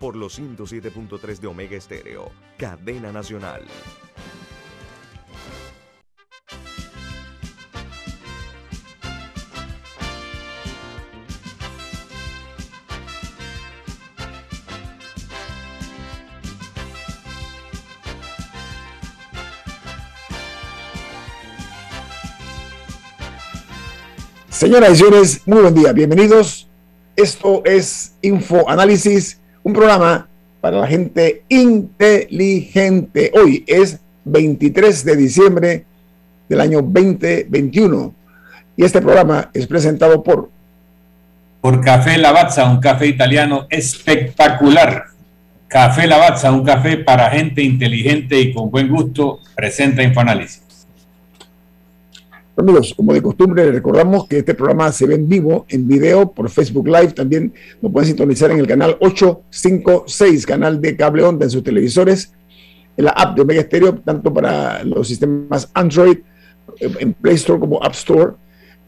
por los 107.3 de Omega Estéreo, cadena nacional. Señoras y señores, muy buen día. Bienvenidos. Esto es Info Análisis, un programa para la gente inteligente. Hoy es 23 de diciembre del año 2021 y este programa es presentado por por Café Lavazza, un café italiano espectacular. Café Lavazza, un café para gente inteligente y con buen gusto, presenta Infoanálisis. Amigos, como de costumbre, les recordamos que este programa se ve en vivo, en video, por Facebook Live. También lo pueden sintonizar en el canal 856, canal de cable onda en sus televisores, en la app de Omega Stereo, tanto para los sistemas Android, eh, en Play Store como App Store.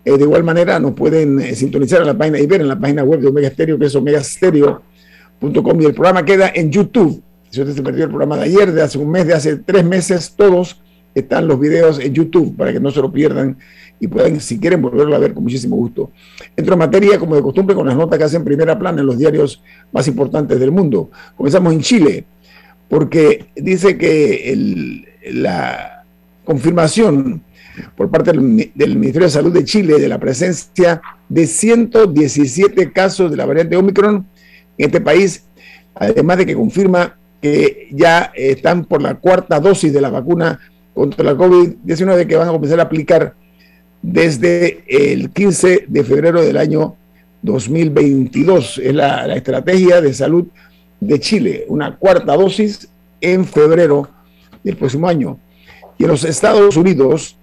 Eh, de igual manera, nos pueden eh, sintonizar en la página y ver en la página web de Omega Stereo, que es omegastereo.com. Y el programa queda en YouTube. Si usted se perdió el programa de ayer, de hace un mes, de hace tres meses, todos están los videos en YouTube para que no se lo pierdan y puedan, si quieren, volverlo a ver con muchísimo gusto. Entro en materia, como de costumbre, con las notas que hacen primera plana en los diarios más importantes del mundo. Comenzamos en Chile, porque dice que la confirmación por parte del, del, Ministerio de Salud de Chile de la presencia de 117 casos de la variante Omicron en este país, además de que confirma que ya están por la cuarta dosis de la vacuna contra la COVID-19 que van a comenzar a aplicar desde el 15 de febrero del año 2022. Es la, la, estrategia de salud de Chile, una cuarta dosis en febrero del próximo año. Y en los Estados Unidos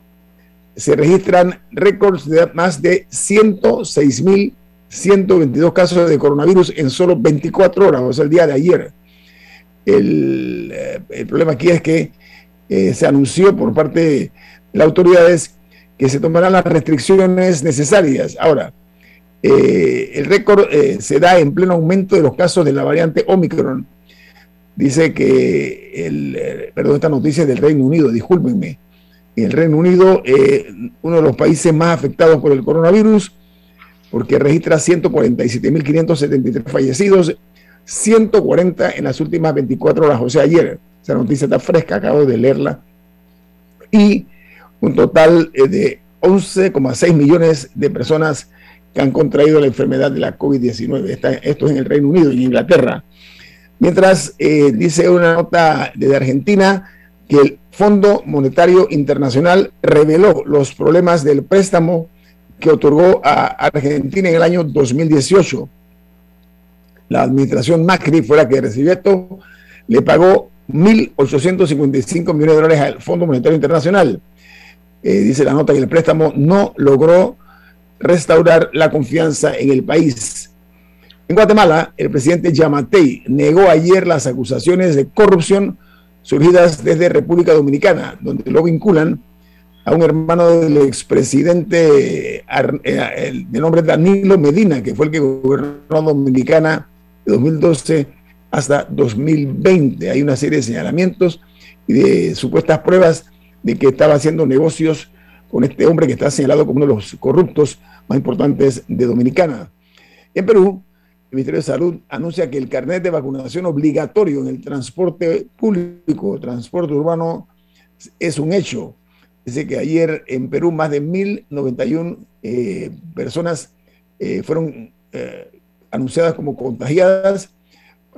se registran récords de más de 106.122 casos de coronavirus en solo 24 horas, o sea, el día de ayer. El, eh, el problema aquí es que eh, se anunció por parte de las autoridades que se tomarán las restricciones necesarias. Ahora, eh, el récord eh, se da en pleno aumento de los casos de la variante Omicron. Dice que, el, perdón, esta noticia es del Reino Unido, discúlpenme. El Reino Unido, uno de los países más afectados por el coronavirus, porque registra 147.573 fallecidos, 140 en las últimas 24 horas, o sea, ayer. Esa noticia está fresca, acabo de leerla. Y un total eh, de 11,6 millones de personas que han contraído la enfermedad de la COVID-19. Esto es en el Reino Unido y en Inglaterra. Mientras eh, dice una nota desde Argentina que el Fondo Monetario Internacional reveló los problemas del préstamo que otorgó a Argentina en el año 2018. La administración Macri fue la que recibió esto, le pagó 1.855 millones de dólares al Fondo Monetario Internacional. Eh, dice la nota que el préstamo no logró restaurar la confianza en el país. En Guatemala, el presidente Yamatei negó ayer las acusaciones de corrupción surgidas desde República Dominicana, donde lo vinculan a un hermano del expresidente eh, de nombre Danilo Medina, que fue el que gobernó Dominicana de 2012 hasta 2020. Hay una serie de señalamientos y de supuestas pruebas de que estaba haciendo negocios con este hombre que está señalado como uno de los corruptos más importantes de Dominicana. En Perú, el Ministerio de Salud anuncia que el carnet de vacunación obligatorio en el transporte público, transporte urbano, es un hecho. Dice que ayer en Perú más de 1.091 eh, personas eh, fueron eh, anunciadas como contagiadas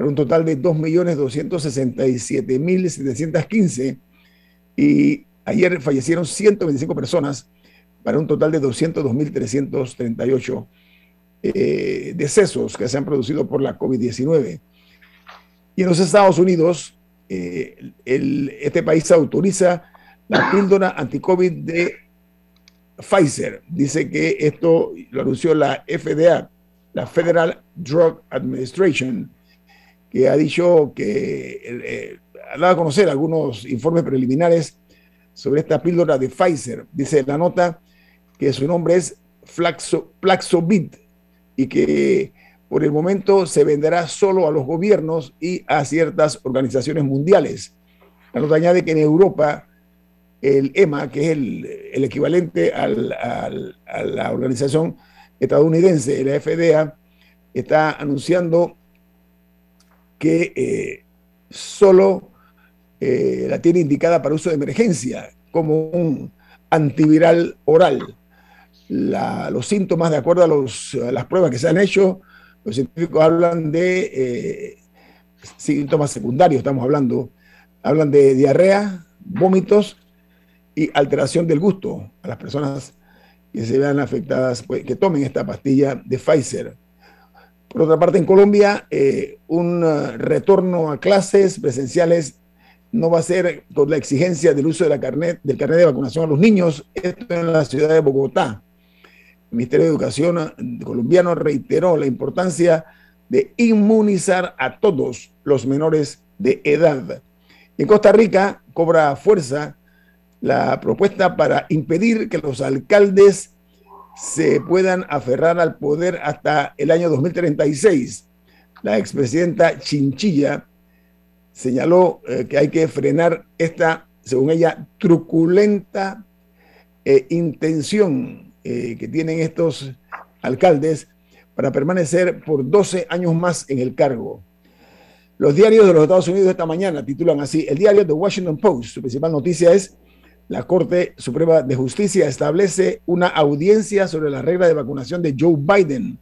para un total de 2.267.715 y ayer fallecieron 125 personas para un total de 202.338 eh, decesos que se han producido por la COVID-19. Y en los Estados Unidos, eh, este país autoriza la píldora anti-COVID de Pfizer. Dice que esto lo anunció la FDA, la Federal Drug Administration, que ha dicho que eh, ha dado a conocer algunos informes preliminares sobre esta píldora de Pfizer. Dice la nota que su nombre es Flaxo, Flaxobit y que por el momento se venderá solo a los gobiernos y a ciertas organizaciones mundiales. La nota añade que en Europa el EMA, que es el, equivalente a la organización estadounidense, la FDA, está anunciando que eh, solo eh, la tiene indicada para uso de emergencia, como un antiviral oral. los síntomas, de acuerdo a, las pruebas que se han hecho, los científicos hablan de eh, síntomas secundarios, estamos hablando, hablan de diarrea, vómitos y alteración del gusto a las personas que se vean afectadas, pues, que tomen esta pastilla de Pfizer. Por otra parte, en Colombia, eh, un uh, retorno a clases presenciales no va a ser con la exigencia del uso del carnet de vacunación a los niños, esto en la ciudad de Bogotá. El Ministerio de Educación uh, colombiano reiteró la importancia de inmunizar a todos los menores de edad. en Costa Rica cobra fuerza la propuesta para impedir que los alcaldes se puedan aferrar al poder hasta el año 2036. La expresidenta Chinchilla señaló eh, que hay que frenar esta, según ella, truculenta eh, intención eh, que tienen estos alcaldes para permanecer por 12 años más en el cargo. Los diarios de los Estados Unidos esta mañana titulan así, el diario The Washington Post, su principal noticia es la Corte Suprema de Justicia establece una audiencia sobre la regla de vacunación de Joe Biden.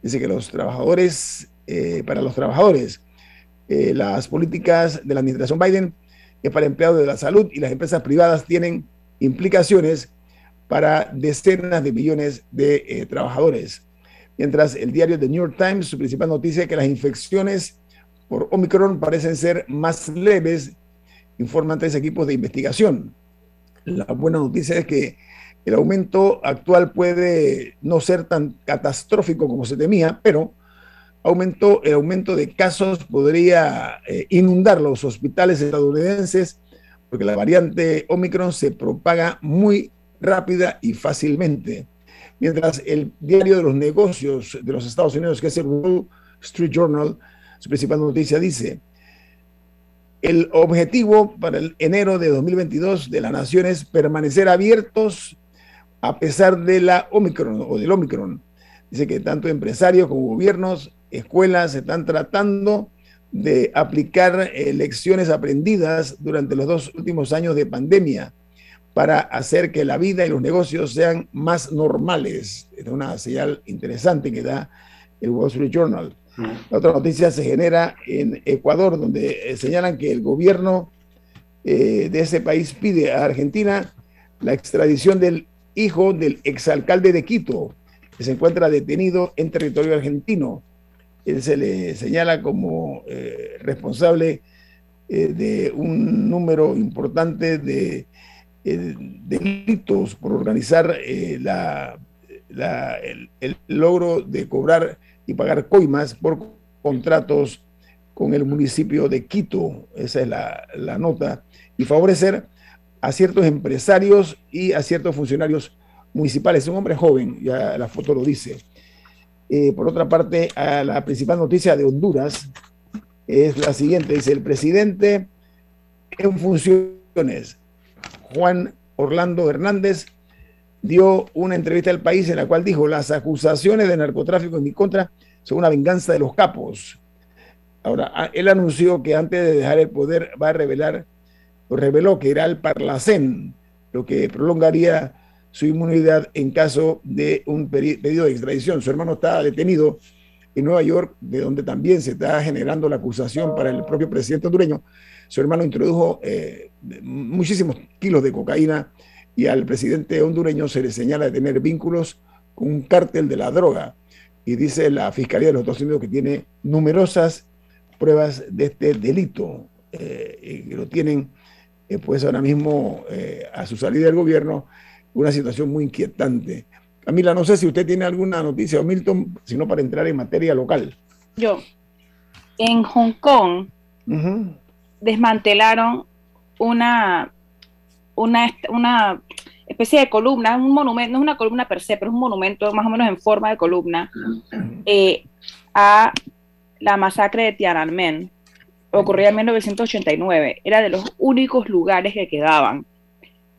Dice que los trabajadores, eh, para los trabajadores, eh, las políticas de la administración Biden es para empleados de la salud y las empresas privadas tienen implicaciones para decenas de millones de eh, trabajadores. Mientras el diario The New York Times, su principal noticia es que las infecciones por Omicron parecen ser más leves, informan tres equipos de investigación. La buena noticia es que el aumento actual puede no ser tan catastrófico como se temía, pero aumentó, el aumento de casos podría eh, inundar los hospitales estadounidenses porque la variante Omicron se propaga muy rápida y fácilmente. Mientras el diario de los negocios de los Estados Unidos, que es el Wall Street Journal, su principal noticia dice, el objetivo para el enero de 2022 de la nación es permanecer abiertos a pesar de la Omicron o del Omicron. Dice que tanto empresarios como gobiernos, escuelas están tratando de aplicar lecciones aprendidas durante los dos últimos años de pandemia para hacer que la vida y los negocios sean más normales. Es una señal interesante que da el Wall Street Journal. La otra noticia se genera en Ecuador, donde eh, señalan que el gobierno eh, de ese país pide a Argentina la extradición del hijo del exalcalde de Quito, que se encuentra detenido en territorio argentino. Él se le señala como eh, responsable de un número importante de delitos por organizar el, logro de cobrar y pagar coimas por contratos con el municipio de Quito, esa es la, nota, y favorecer a ciertos empresarios y a ciertos funcionarios municipales. un hombre joven, ya la foto lo dice. Eh, por otra parte, la principal noticia de Honduras es la siguiente, dice el presidente en funciones, Juan Orlando Hernández, dio una entrevista al país en la cual dijo, las acusaciones de narcotráfico en mi contra son una venganza de los capos. Ahora, él anunció que antes de dejar el poder va a revelar, o reveló que irá al Parlacén, lo que prolongaría su inmunidad en caso de un pedido de extradición. Su hermano está detenido en Nueva York, de donde también se está generando la acusación para el propio presidente hondureño. Su hermano introdujo eh, muchísimos kilos de cocaína y al presidente hondureño se le señala de tener vínculos con un cártel de la droga. Y dice la Fiscalía de los Estados Unidos que tiene numerosas pruebas de este delito, eh, que lo tienen pues ahora mismo a su salida del gobierno, una situación muy inquietante. Camila, no sé si usted tiene alguna noticia, o Milton, sino para entrar en materia local. Yo, en Hong Kong, desmantelaron una, una, una especie de columna, un monumento, no es una columna per se, pero es un monumento más o menos en forma de columna eh, a la masacre de Tiananmen. Ocurría en 1989. Era de los únicos lugares que quedaban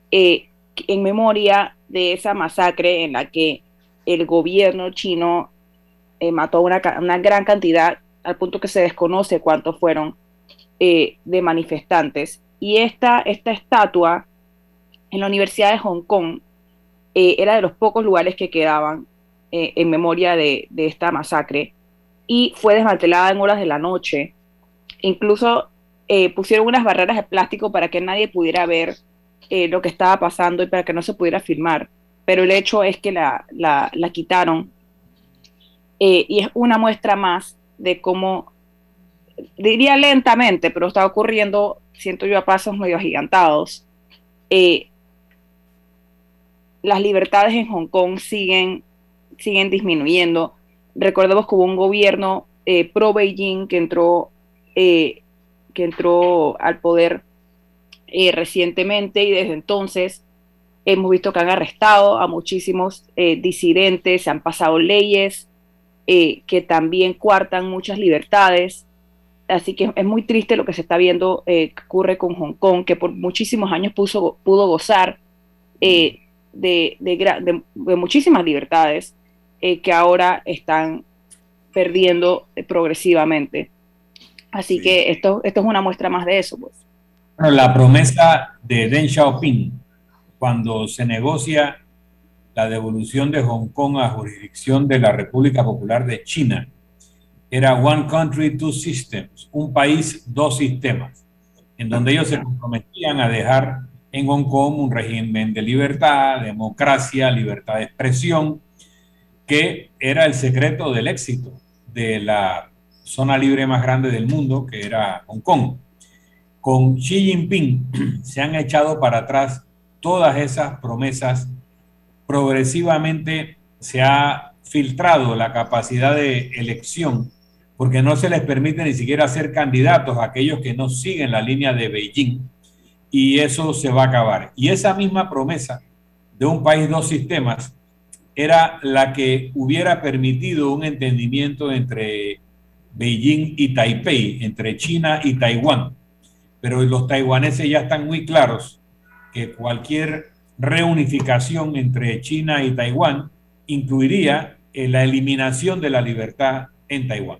eh, en memoria de esa masacre en la que el gobierno chino eh, mató una, una, gran cantidad, al punto que se desconoce cuántos fueron de manifestantes. Y esta, esta estatua en la Universidad de Hong Kong eh, era de los pocos lugares que quedaban eh, en memoria de, esta masacre y fue desmantelada en horas de la noche. Incluso eh, pusieron unas barreras de plástico para que nadie pudiera ver lo que estaba pasando y para que no se pudiera filmar. Pero el hecho es que la, la, la quitaron y es una muestra más de cómo, diría lentamente, pero está ocurriendo, siento yo, a pasos medio agigantados, las libertades en Hong Kong siguen, siguen disminuyendo. Recordemos que hubo un gobierno eh, pro Beijing que entró, eh, que entró al poder eh, recientemente y desde entonces hemos visto que han arrestado a muchísimos disidentes, se han pasado leyes que también cuartan muchas libertades. Así que es muy triste lo que se está viendo que ocurre con Hong Kong, que por muchísimos años puso, pudo gozar de, de, de, muchísimas libertades eh, que ahora están perdiendo progresivamente. Así que esto, esto es una muestra más de eso. Pues. la promesa de Deng Xiaoping cuando se negocia la devolución de Hong Kong a jurisdicción de la República Popular de China era One Country, Two Systems, un país, dos sistemas, en donde ellos se comprometían a dejar en Hong Kong un régimen de libertad, democracia, libertad de expresión, que era el secreto del éxito de la zona libre más grande del mundo, que era Hong Kong. Con Xi Jinping se han echado para atrás todas esas promesas. Progresivamente se ha filtrado la capacidad de elección porque no se les permite ni siquiera ser candidatos a aquellos que no siguen la línea de Beijing y eso se va a acabar. Y esa misma promesa de un país, dos sistemas, era la que hubiera permitido un entendimiento entre Beijing y Taipei, entre China y Taiwán. Pero los taiwaneses ya están muy claros que cualquier reunificación entre China y Taiwán incluiría la eliminación de la libertad en Taiwán.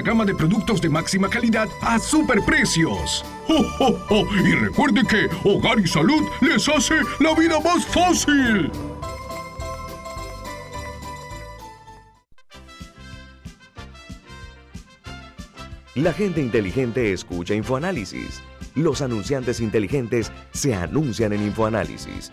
gama de productos de máxima calidad a superprecios. ¡Oh, Y recuerde que Hogar y Salud les hace la vida más fácil. La gente inteligente escucha InfoAnálisis. Los anunciantes inteligentes se anuncian en InfoAnálisis.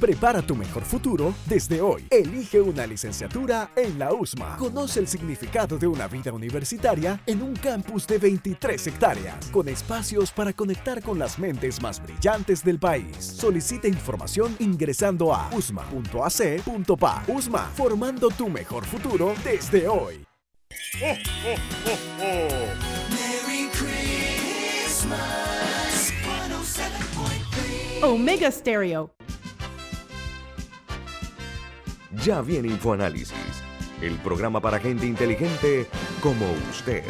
Prepara tu mejor futuro desde hoy. Elige una licenciatura en la USMA. Conoce el significado de una vida universitaria en un campus de 23 hectáreas, con espacios para conectar con las mentes más brillantes del país. Solicita información ingresando a usma.ac.pa. USMA, formando tu mejor futuro desde hoy. Omega Stereo. Ya viene InfoAnálisis, el programa para gente inteligente como usted.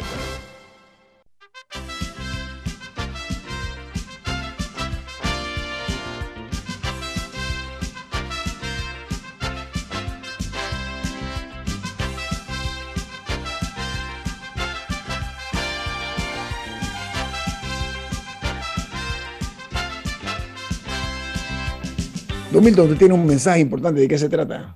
Milton, usted tiene un mensaje importante. ¿De qué se trata?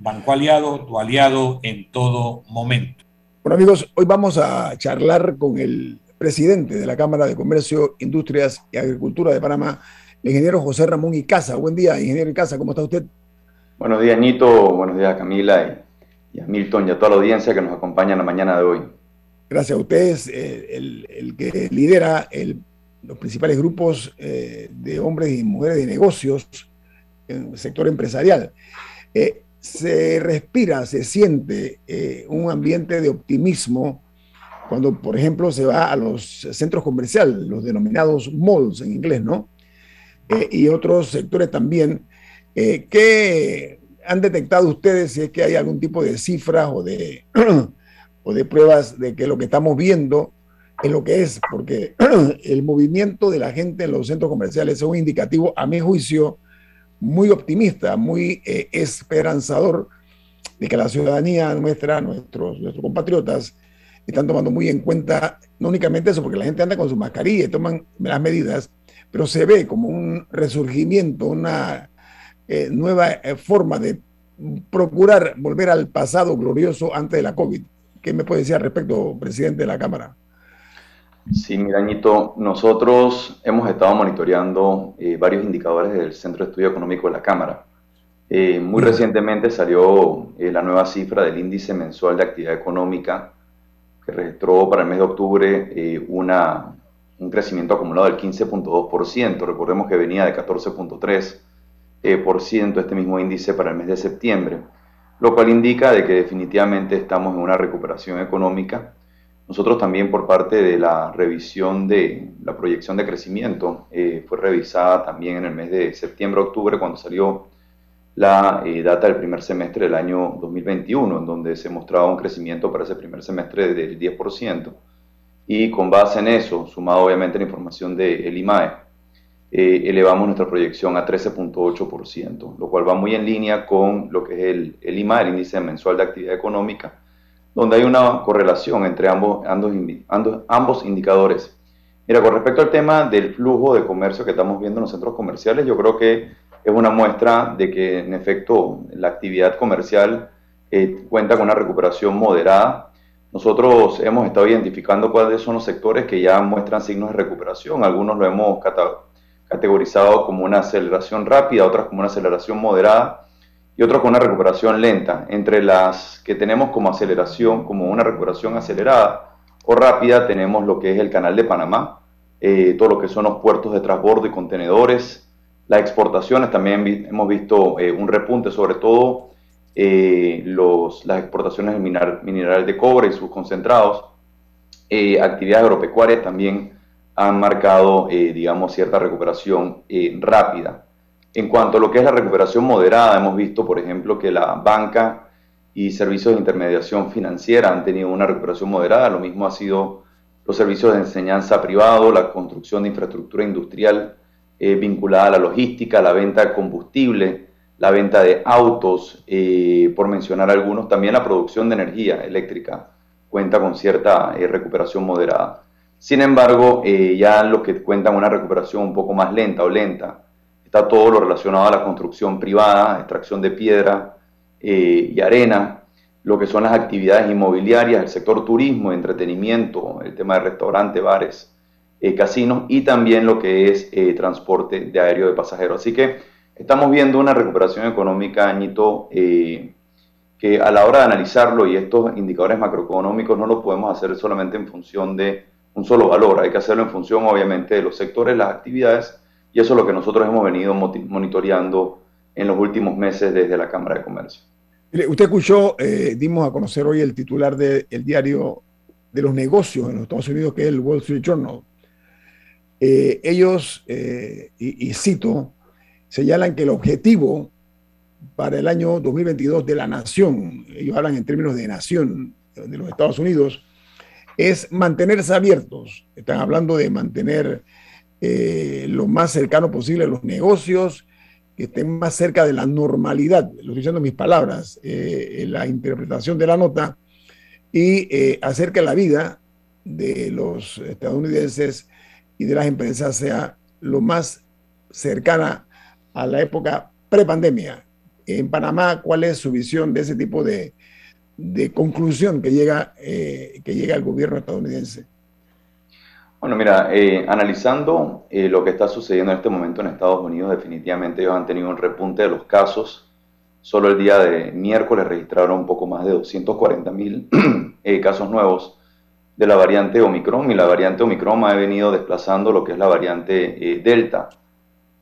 Banco Aliado, tu aliado en todo momento. Bueno amigos, hoy vamos a charlar con el presidente de la Cámara de Comercio, Industrias y Agricultura de Panamá, el ingeniero José Ramón Icaza. Buen día, ingeniero Icaza, ¿cómo está usted? Buenos días, Nito. Buenos días, Camila y, a Milton y a toda la audiencia que nos acompaña en la mañana de hoy. Gracias a ustedes, eh, el, el, que lidera el, los principales grupos eh, de hombres y mujeres de negocios en el sector empresarial. Eh, se respira, se siente eh, un ambiente de optimismo cuando, por ejemplo, se va a los centros comerciales, los denominados malls en inglés, ¿no? Eh, y otros sectores también. Eh, ¿Qué han detectado ustedes si es que hay algún tipo de cifras o de, o de pruebas de que lo que estamos viendo es lo que es? Porque el movimiento de la gente en los centros comerciales es un indicativo, a mi juicio, muy optimista, muy eh, esperanzador de que la ciudadanía nuestra, nuestros, nuestros compatriotas, están tomando muy en cuenta, no únicamente eso, porque la gente anda con su mascarilla y toman las medidas, pero se ve como un resurgimiento, una eh, nueva eh, forma de procurar volver al pasado glorioso antes de la COVID. ¿Qué me puede decir al respecto, presidente de la Cámara? Sí, Mirañito, nosotros hemos estado monitoreando eh, varios indicadores del Centro de Estudio Económico de la Cámara. Eh, muy recientemente salió eh, la nueva cifra del índice mensual de actividad económica, que registró para el mes de octubre una, un crecimiento acumulado del 15.2%. Recordemos que venía de 14.3% este mismo índice para el mes de septiembre, lo cual indica de que definitivamente estamos en una recuperación económica nosotros también por parte de la revisión de la proyección de crecimiento, eh, fue revisada también en el mes de septiembre-octubre cuando salió la eh, data del primer semestre del año 2021, en donde se mostraba un crecimiento para ese primer semestre del 10%. Y con base en eso, sumado obviamente la información del IMAE, eh, elevamos nuestra proyección a 13.8%, lo cual va muy en línea con lo que es el, el IMAE, el índice mensual de actividad económica, donde hay una correlación entre ambos, ambos, ambos indicadores. Mira, con respecto al tema del flujo de comercio que estamos viendo en los centros comerciales, yo creo que es una muestra de que en efecto la actividad comercial eh, cuenta con una recuperación moderada. Nosotros hemos estado identificando cuáles son los sectores que ya muestran signos de recuperación. Algunos lo hemos categorizado como una aceleración rápida, otras como una aceleración moderada y otros con una recuperación lenta. Entre las que tenemos como aceleración, como una recuperación acelerada o rápida, tenemos lo que es el canal de Panamá, eh, todo lo que son los puertos de transbordo y contenedores, las exportaciones, también hemos visto eh, un repunte, sobre todo eh, los, las exportaciones de mineral, de cobre y sus concentrados, actividades agropecuarias también han marcado, digamos, cierta recuperación rápida. En cuanto a lo que es la recuperación moderada, hemos visto, por ejemplo, que la banca y servicios de intermediación financiera han tenido una recuperación moderada. Lo mismo ha sido los servicios de enseñanza privado, la construcción de infraestructura industrial eh, vinculada a la logística, la venta de combustible, la venta de autos, eh, por mencionar algunos, también la producción de energía eléctrica cuenta con cierta eh, recuperación moderada. Sin embargo, eh, ya los que cuentan una recuperación un poco más lenta o lenta, está todo lo relacionado a la construcción privada, extracción de piedra y arena, lo que son las actividades inmobiliarias, el sector turismo, entretenimiento, el tema de restaurantes, bares, casinos y también lo que es transporte de aéreo de pasajeros. Así que estamos viendo una recuperación económica, Añito, eh, que a la hora de analizarlo y estos indicadores macroeconómicos no los podemos hacer solamente en función de un solo valor, hay que hacerlo en función obviamente de los sectores, las actividades, y eso es lo que nosotros hemos venido monitoreando en los últimos meses desde la Cámara de Comercio. Usted escuchó, eh, dimos a conocer hoy el titular del diario de los negocios en los Estados Unidos, que es el Wall Street Journal. Eh, ellos, y, cito, señalan que el objetivo para el año 2022 de la nación, ellos hablan en términos de nación de los Estados Unidos, es mantenerse abiertos. Están hablando de mantener eh, lo más cercano posible los negocios, que estén más cerca de la normalidad, lo estoy diciendo en mis palabras, eh, la interpretación de la nota, y eh, hacer que la vida de los estadounidenses y de las empresas sea lo más cercana a la época prepandemia. En Panamá, ¿cuál es su visión de ese tipo de, conclusión que llega, eh, que llega el gobierno estadounidense? Bueno, mira, eh, analizando eh, lo que está sucediendo en este momento en Estados Unidos, definitivamente ellos han tenido un repunte de los casos. Solo el día de miércoles registraron un poco más de 240 mil casos nuevos de la variante Omicron y la variante Omicron ha venido desplazando lo que es la variante Delta.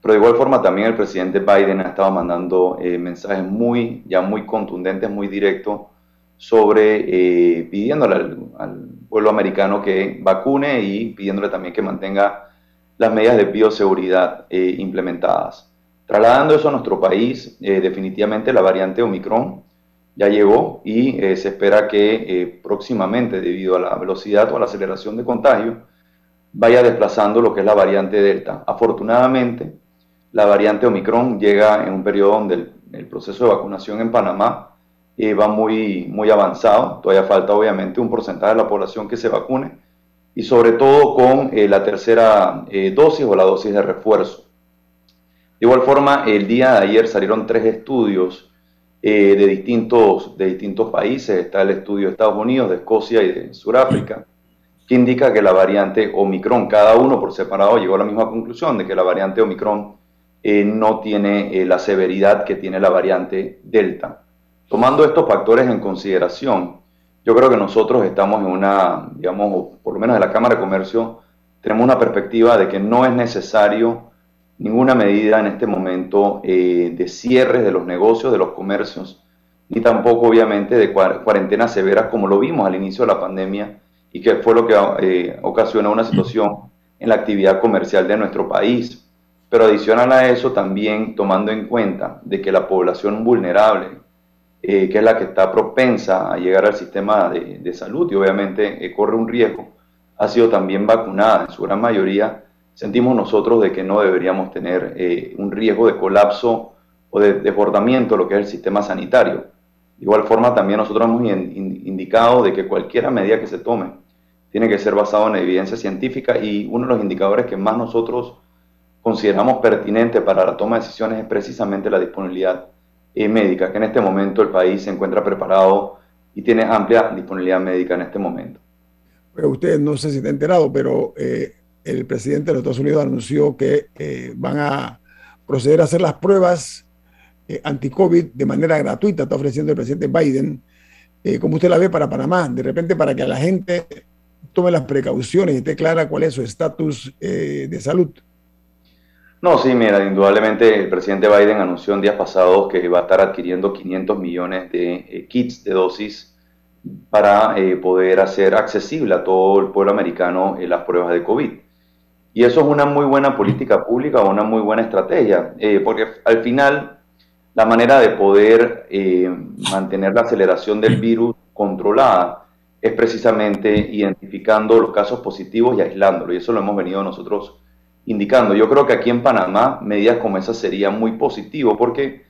Pero de igual forma también el presidente Biden ha estado mandando eh, mensajes muy, ya muy contundentes, muy directos, sobre eh, pidiéndole al, pueblo americano que vacune y pidiéndole también que mantenga las medidas de bioseguridad eh, implementadas. Trasladando eso a nuestro país, definitivamente la variante Omicron ya llegó y se espera que próximamente, debido a la velocidad o a la aceleración de contagio, vaya desplazando lo que es la variante Delta. Afortunadamente, la variante Omicron llega en un periodo donde el, proceso de vacunación en Panamá eh, va muy, muy avanzado. Todavía falta obviamente un porcentaje de la población que se vacune y sobre todo con eh, la tercera eh, dosis o la dosis de refuerzo. De igual forma, el día de ayer salieron tres estudios de, distintos, de distintos países. Está el estudio de Estados Unidos, de Escocia y de Sudáfrica, que indica que la variante Omicron, cada uno por separado llegó a la misma conclusión de que la variante Omicron no tiene la severidad que tiene la variante Delta. Tomando estos factores en consideración, yo creo que nosotros estamos en una, digamos, por lo menos en la Cámara de Comercio, tenemos una perspectiva de que no es necesario ninguna medida en este momento eh, de cierre de los negocios, de los comercios, ni tampoco obviamente de cuarentenas severas como lo vimos al inicio de la pandemia y que fue lo que ocasionó una situación en la actividad comercial de nuestro país. Pero adicional a eso, también tomando en cuenta de que la población vulnerable, eh, que es la que está propensa a llegar al sistema de, salud y obviamente eh, corre un riesgo, ha sido también vacunada en su gran mayoría, sentimos nosotros de que no deberíamos tener eh, un riesgo de colapso o de desbordamiento de lo que es el sistema sanitario. De igual forma, también nosotros hemos indicado de que cualquier medida que se tome tiene que ser basado en evidencia científica y uno de los indicadores que más nosotros consideramos pertinente para la toma de decisiones es precisamente la disponibilidad eh, médica, que en este momento el país se encuentra preparado y tiene amplia disponibilidad médica en este momento. Pero usted no sé si está enterado, pero eh, el presidente de los Estados Unidos anunció que eh, van a proceder a hacer las pruebas anti-COVID de manera gratuita, está ofreciendo el presidente Biden. como usted la ve para Panamá? De repente para que la gente tome las precauciones y esté clara cuál es su estatus de salud. No, sí, mira, indudablemente el presidente Biden anunció en días pasados que va a estar adquiriendo 500 millones de eh, kits de dosis para eh, poder hacer accesible a todo el pueblo americano eh, las pruebas de COVID. Y eso es una muy buena política pública una muy buena estrategia, porque al final la manera de poder mantener la aceleración del virus controlada es precisamente identificando los casos positivos y aislándolo. Y eso lo hemos venido nosotros indicando. Yo creo que aquí en Panamá medidas como esas serían muy positivo porque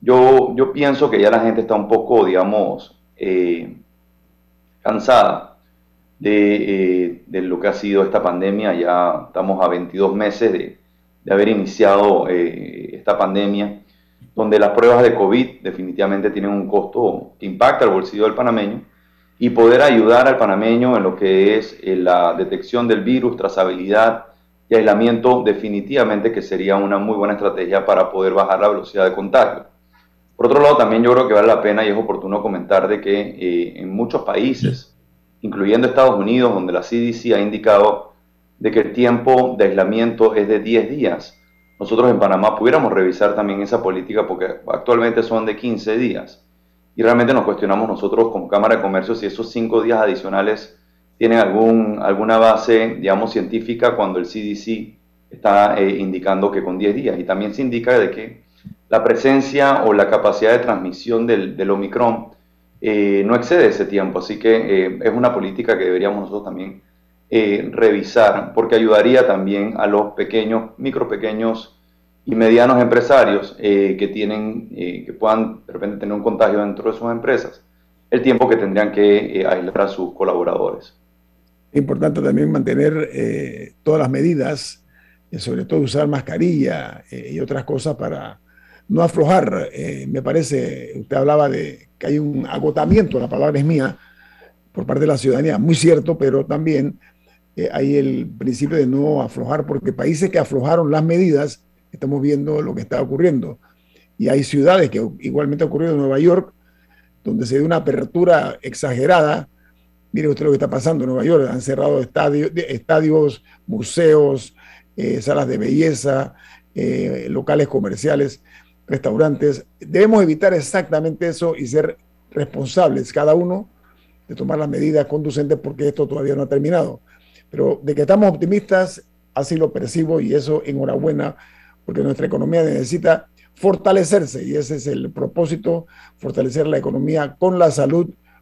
yo, yo pienso que ya la gente está un poco, digamos, eh, cansada de, de, lo que ha sido esta pandemia. Ya estamos a 22 meses de, de haber iniciado esta pandemia, donde las pruebas de COVID definitivamente tienen un costo que impacta el bolsillo del panameño y poder ayudar al panameño en lo que es eh, la detección del virus, trazabilidad y aislamiento, definitivamente que sería una muy buena estrategia para poder bajar la velocidad de contagio. Por otro lado, también yo creo que vale la pena y es oportuno comentar de que eh, en muchos países, incluyendo Estados Unidos, donde la CDC ha indicado de que el tiempo de aislamiento es de 10 días, nosotros en Panamá pudiéramos revisar también esa política porque actualmente son de 15 días y realmente nos cuestionamos nosotros como Cámara de Comercio si esos cinco días adicionales tienen algún, alguna base, digamos, científica cuando el CDC está eh, indicando que con 10 días. Y también se indica de que la presencia o la capacidad de transmisión del, Omicron eh, no excede ese tiempo. Así que eh, es una política que deberíamos nosotros también revisar porque ayudaría también a los pequeños, micro pequeños y medianos empresarios que tienen, que puedan de repente tener un contagio dentro de sus empresas, el tiempo que tendrían que aislar a sus colaboradores. Es importante también mantener todas las medidas, sobre todo usar mascarilla y otras cosas para no aflojar. me parece, usted hablaba de que hay un agotamiento, la palabra es mía, por parte de la ciudadanía, muy cierto, pero también hay el principio de no aflojar, porque países que aflojaron las medidas, estamos viendo lo que está ocurriendo. Y hay ciudades que igualmente ha ocurrido en Nueva York, donde se dio una apertura exagerada. Mire usted lo que está pasando en Nueva York. Han cerrado estadios, museos, eh, salas de belleza, eh, locales comerciales, restaurantes. Debemos evitar exactamente eso y ser responsables cada uno de tomar las medidas conducentes porque esto todavía no ha terminado. Pero de que estamos optimistas, así lo percibo y eso enhorabuena porque nuestra economía necesita fortalecerse y ese es el propósito, fortalecer la economía con la salud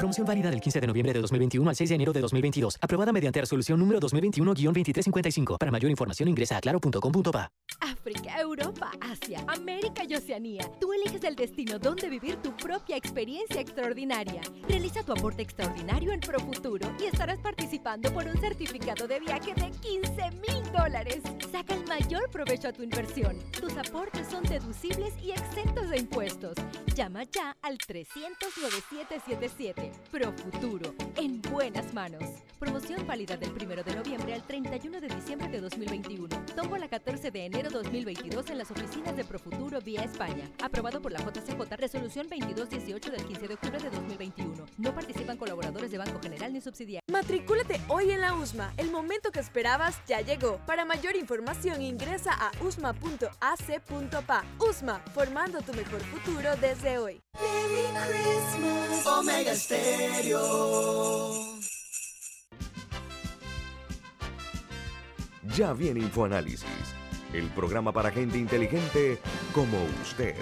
Promoción válida del 15 de noviembre de 2021 al 6 de enero de 2022. Aprobada mediante resolución número 2021-2355. Para mayor información ingresa a claro.com.pa. África, Europa, Asia, América y Oceanía. Tú eliges el destino donde vivir tu propia experiencia extraordinaria. Realiza tu aporte extraordinario en Profuturo y estarás participando por un certificado de viaje de 15 mil dólares. Saca el mayor provecho a tu inversión. Tus aportes son deducibles y exentos de impuestos. Llama ya al 300 9777 Pro Futuro, en buenas manos. Promoción válida del 1 de noviembre al 31 de diciembre de 2021. Tomo la 14 de enero 2022 en las oficinas de Profuturo vía España. Aprobado por la JCJ, resolución 2218 del 15 de octubre de 2021. No participan colaboradores de Banco General ni subsidiarios. Matricúlate hoy en la USMA. El momento que esperabas ya llegó. Para mayor información ingresa a usma.ac.pa. USMA, formando tu mejor futuro desde hoy. Omega ya viene InfoAnálisis, el programa para gente inteligente como usted.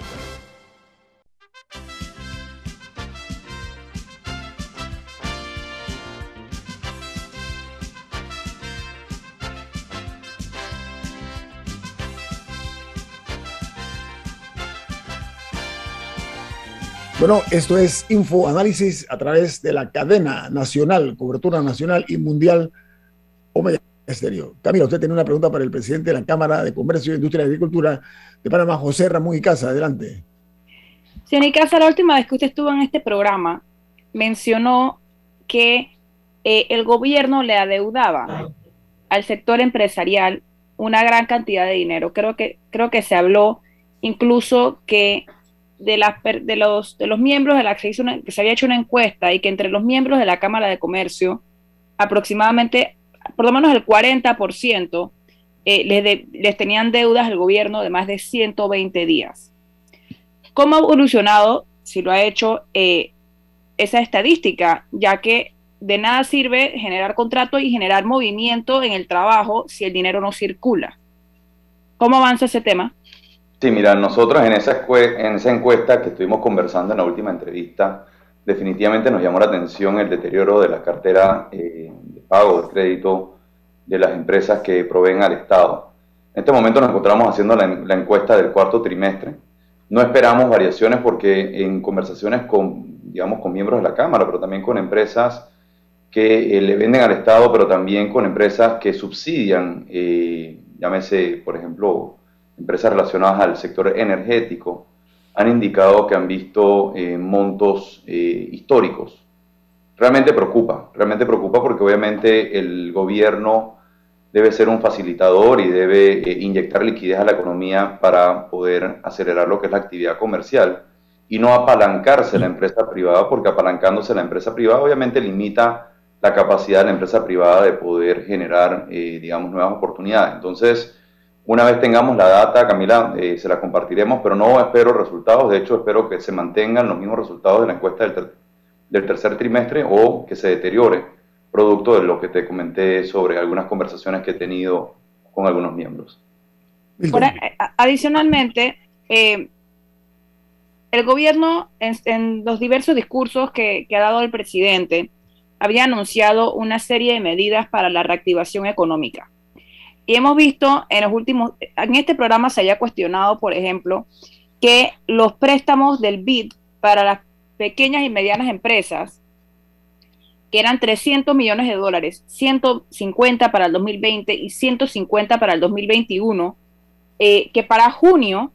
Bueno, esto es Info Análisis a través de la cadena nacional, cobertura nacional y mundial Omega Estéreo. Camila, usted tiene una pregunta para el presidente de la Cámara de Comercio, Industria y Agricultura de Panamá, José Ramón Icaza. Adelante. Señor Icaza, la última vez que usted estuvo en este programa, mencionó que eh, el gobierno le adeudaba al sector empresarial una gran cantidad de dinero. Creo que, creo que se habló incluso que de, de, los, de los miembros de la que se, que se había hecho una encuesta y que entre los miembros de la Cámara de Comercio, aproximadamente, por lo menos el 40%, eh, les, les tenían deudas al gobierno de más de 120 días. ¿Cómo ha evolucionado, si lo ha hecho, eh, esa estadística? Ya que de nada sirve generar contrato y generar movimiento en el trabajo si el dinero no circula. ¿Cómo avanza ese tema? Sí, mira, nosotros en esa, en esa encuesta que estuvimos conversando en la última entrevista, definitivamente nos llamó la atención el deterioro de la cartera eh, de pago de crédito de las empresas que proveen al Estado. En este momento nos encontramos haciendo la, encuesta del cuarto trimestre. No esperamos variaciones porque en conversaciones con, digamos, con miembros de la Cámara, pero también con empresas que eh, le venden al Estado, pero también con empresas que subsidian, eh, llámese, por ejemplo, empresas relacionadas al sector energético, han indicado que han visto eh, montos históricos. Realmente preocupa, realmente preocupa porque obviamente el gobierno debe ser un facilitador y debe inyectar liquidez a la economía para poder acelerar lo que es la actividad comercial y no apalancarse la empresa privada, porque apalancándose la empresa privada obviamente limita la capacidad de la empresa privada de poder generar, eh, digamos, nuevas oportunidades. Entonces, una vez tengamos la data, Camila, eh, se la compartiremos, pero no espero resultados, de hecho espero que se mantengan los mismos resultados de la encuesta del, tercer trimestre o que se deteriore, producto de lo que te comenté sobre algunas conversaciones que he tenido con algunos miembros. adicionalmente, eh, el gobierno, en, los diversos discursos que ha dado el presidente, había anunciado una serie de medidas para la reactivación económica. Y hemos visto en los últimos, en este programa se haya cuestionado, por ejemplo, que los préstamos del BID para las pequeñas y medianas empresas, que eran 300 millones de dólares, 150 para el 2020 y 150 para el 2021, eh, que para junio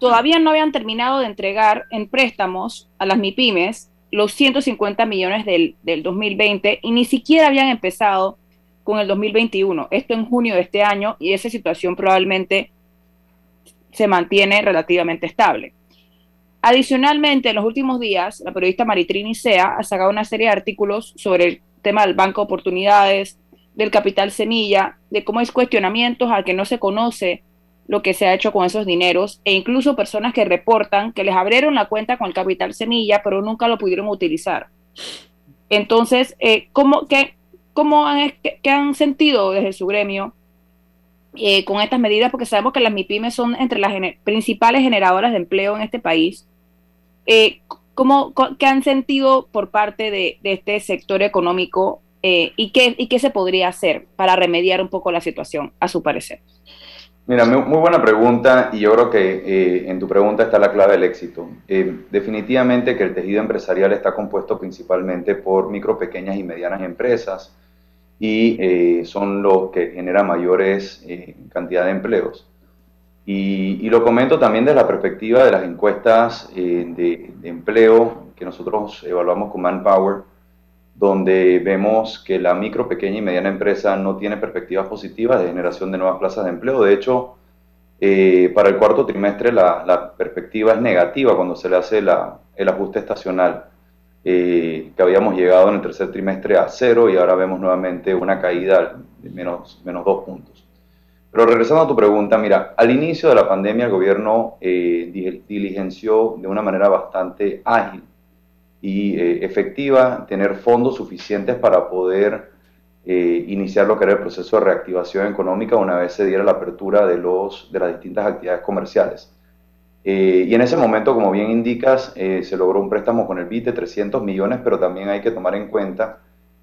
todavía no habían terminado de entregar en préstamos a las MIPIMES los 150 millones del, 2020 y ni siquiera habían empezado con el 2021. Esto en junio de este año y esa situación probablemente se mantiene relativamente estable. Adicionalmente, en los últimos días, la periodista Maritrini Sea ha sacado una serie de artículos sobre el tema del Banco de Oportunidades, del capital semilla, de cómo hay cuestionamientos al que no se conoce lo que se ha hecho con esos dineros e incluso personas que reportan que les abrieron la cuenta con el capital semilla, pero nunca lo pudieron utilizar. Entonces, eh, ¿cómo, qué, cómo han, han sentido desde su gremio eh, con estas medidas? Porque sabemos que las MIPIMES son entre las principales generadoras de empleo en este país. Eh, ¿cómo, ¿Qué han sentido por parte de, este sector económico eh, y, qué, y qué se podría hacer para remediar un poco la situación, a su parecer? Mira, muy, buena pregunta y yo creo que eh, en tu pregunta está la clave del éxito. Definitivamente que el tejido empresarial está compuesto principalmente por micro, pequeñas y medianas empresas y eh, son los que generan mayores cantidad de empleos. Y, lo comento también desde la perspectiva de las encuestas de, de empleo que nosotros evaluamos con Manpower donde vemos que la micro, pequeña y mediana empresa no tiene perspectivas positivas de generación de nuevas plazas de empleo. De hecho, eh, para el cuarto trimestre la, perspectiva es negativa cuando se le hace el ajuste estacional, eh, que habíamos llegado en el tercer trimestre a cero y ahora vemos nuevamente una caída de menos, menos dos puntos. Pero regresando a tu pregunta, mira, al inicio de la pandemia el gobierno eh, diligenció de una manera bastante ágil y eh, efectiva, tener fondos suficientes para poder eh, iniciar lo que era el proceso de reactivación económica una vez se diera la apertura de, los, de las distintas actividades comerciales. Eh, y en ese momento, como bien indicas, se logró un préstamo con el BIT de 300 millones, pero también hay que tomar en cuenta